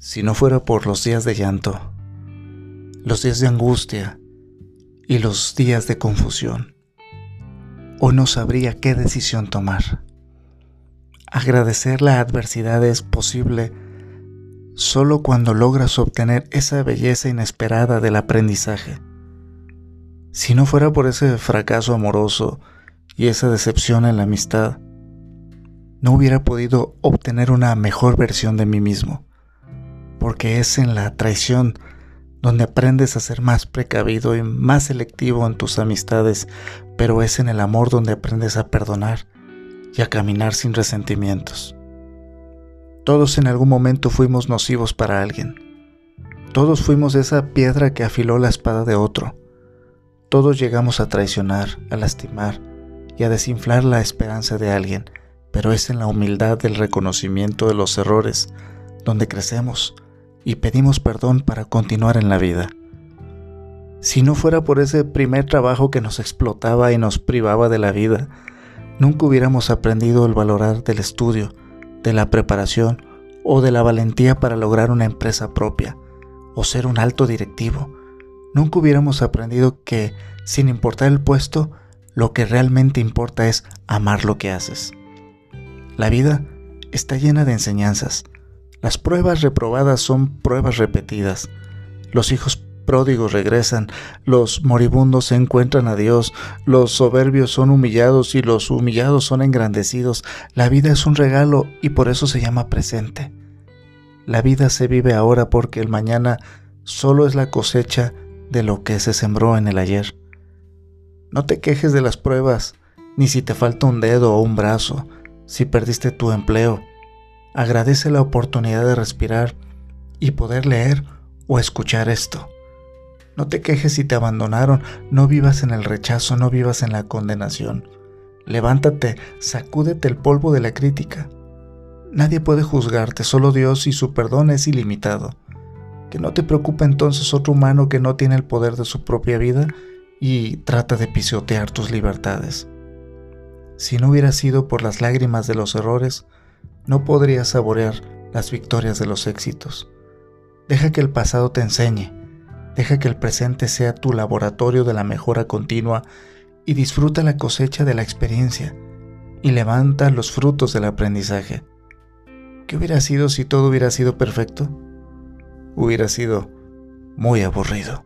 si no fuera por los días de llanto, los días de angustia y los días de confusión. Hoy no sabría qué decisión tomar. Agradecer la adversidad es posible solo cuando logras obtener esa belleza inesperada del aprendizaje. Si no fuera por ese fracaso amoroso y esa decepción en la amistad, no hubiera podido obtener una mejor versión de mí mismo, porque es en la traición donde aprendes a ser más precavido y más selectivo en tus amistades, pero es en el amor donde aprendes a perdonar y a caminar sin resentimientos. Todos en algún momento fuimos nocivos para alguien. Todos fuimos esa piedra que afiló la espada de otro. Todos llegamos a traicionar, a lastimar y a desinflar la esperanza de alguien, pero es en la humildad del reconocimiento de los errores donde crecemos y pedimos perdón para continuar en la vida. Si no fuera por ese primer trabajo que nos explotaba y nos privaba de la vida, nunca hubiéramos aprendido el valorar del estudio, de la preparación o de la valentía para lograr una empresa propia o ser un alto directivo. Nunca hubiéramos aprendido que, sin importar el puesto, lo que realmente importa es amar lo que haces. La vida está llena de enseñanzas, las pruebas reprobadas son pruebas repetidas. Los hijos pródigos regresan, los moribundos se encuentran a Dios, los soberbios son humillados y los humillados son engrandecidos. La vida es un regalo y por eso se llama presente. La vida se vive ahora porque el mañana solo es la cosecha de lo que se sembró en el ayer. No te quejes de las pruebas, ni si te falta un dedo o un brazo, si perdiste tu empleo, Agradece la oportunidad de respirar y poder leer o escuchar esto. No te quejes si te abandonaron, no vivas en el rechazo, no vivas en la condenación. Levántate, sacúdete el polvo de la crítica. Nadie puede juzgarte, solo Dios y su perdón es ilimitado. Que no te preocupe entonces otro humano que no tiene el poder de su propia vida y trata de pisotear tus libertades. Si no hubiera sido por las lágrimas de los errores, no podrías saborear las victorias de los éxitos. Deja que el pasado te enseñe, deja que el presente sea tu laboratorio de la mejora continua y disfruta la cosecha de la experiencia y levanta los frutos del aprendizaje. ¿Qué hubiera sido si todo hubiera sido perfecto? Hubiera sido muy aburrido.